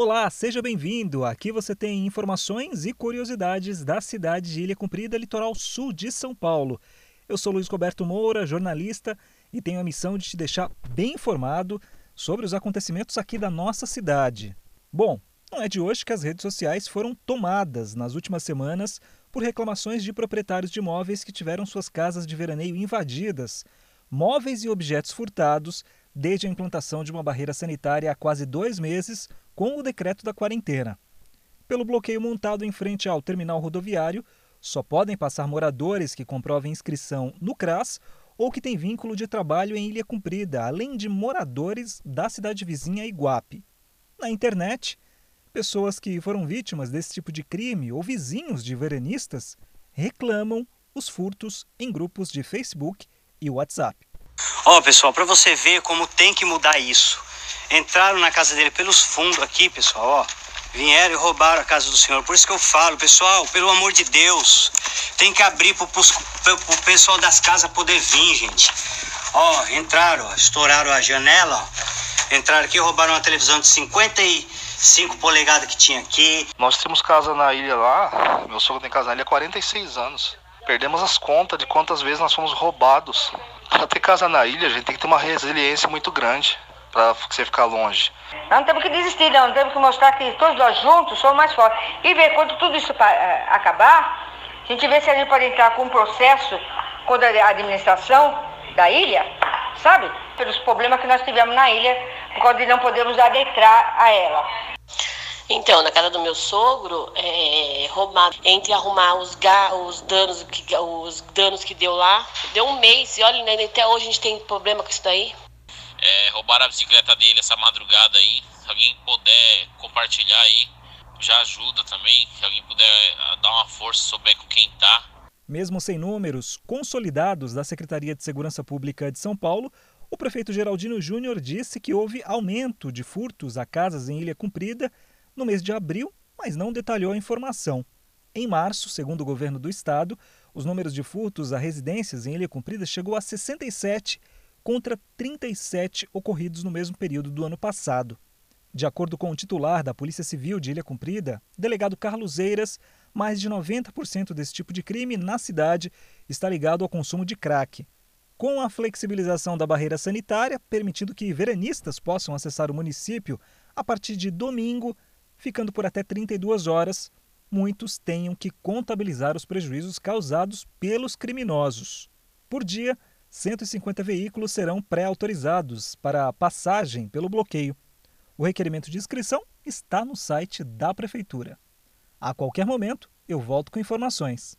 Olá, seja bem-vindo. Aqui você tem informações e curiosidades da cidade de Ilha Cumprida, litoral sul de São Paulo. Eu sou Luiz Roberto Moura, jornalista, e tenho a missão de te deixar bem informado sobre os acontecimentos aqui da nossa cidade. Bom, não é de hoje que as redes sociais foram tomadas nas últimas semanas por reclamações de proprietários de imóveis que tiveram suas casas de veraneio invadidas, móveis e objetos furtados desde a implantação de uma barreira sanitária há quase dois meses com o decreto da quarentena. Pelo bloqueio montado em frente ao terminal rodoviário, só podem passar moradores que comprovem inscrição no CRAS ou que têm vínculo de trabalho em Ilha Cumprida, além de moradores da cidade vizinha Iguape. Na internet, pessoas que foram vítimas desse tipo de crime ou vizinhos de veranistas reclamam os furtos em grupos de Facebook e WhatsApp. Ó, oh, pessoal, para você ver como tem que mudar isso. Entraram na casa dele pelos fundos aqui, pessoal, ó. Vieram e roubaram a casa do senhor. Por isso que eu falo, pessoal, pelo amor de Deus, tem que abrir pro, pro, pro pessoal das casas poder vir, gente. Ó, entraram, ó, estouraram a janela, ó. Entraram aqui roubaram uma televisão de 55 polegadas que tinha aqui. Nós temos casa na ilha lá, meu sogro tem casa na ilha há 46 anos. Perdemos as contas de quantas vezes nós fomos roubados. Para ter casa na ilha, a gente tem que ter uma resiliência muito grande para você ficar longe. Não temos que desistir, não. Temos que mostrar que todos nós juntos somos mais fortes. E ver quando tudo isso eh, acabar, a gente vê se a gente pode entrar com um processo contra a administração da ilha, sabe? Pelos problemas que nós tivemos na ilha, por causa de não podermos adentrar a ela. Então, na casa do meu sogro, é, roubar, entre arrumar os, ga, os, danos, os danos que deu lá, deu um mês, e olha, até hoje a gente tem problema com isso daí. É, roubaram a bicicleta dele essa madrugada aí. Se alguém puder compartilhar aí, já ajuda também. Se alguém puder ah, dar uma força, souber com quem tá. Mesmo sem números consolidados da Secretaria de Segurança Pública de São Paulo, o prefeito Geraldino Júnior disse que houve aumento de furtos a casas em Ilha Cumprida no mês de abril, mas não detalhou a informação. Em março, segundo o governo do estado, os números de furtos a residências em Ilha Cumprida chegou a 67 contra 37 ocorridos no mesmo período do ano passado. De acordo com o titular da Polícia Civil de Ilha Cumprida, delegado Carlos Eiras, mais de 90% desse tipo de crime na cidade está ligado ao consumo de crack. Com a flexibilização da barreira sanitária, permitindo que veranistas possam acessar o município a partir de domingo, ficando por até 32 horas, muitos tenham que contabilizar os prejuízos causados pelos criminosos. Por dia, 150 veículos serão pré-autorizados para passagem pelo bloqueio. O requerimento de inscrição está no site da Prefeitura. A qualquer momento, eu volto com informações.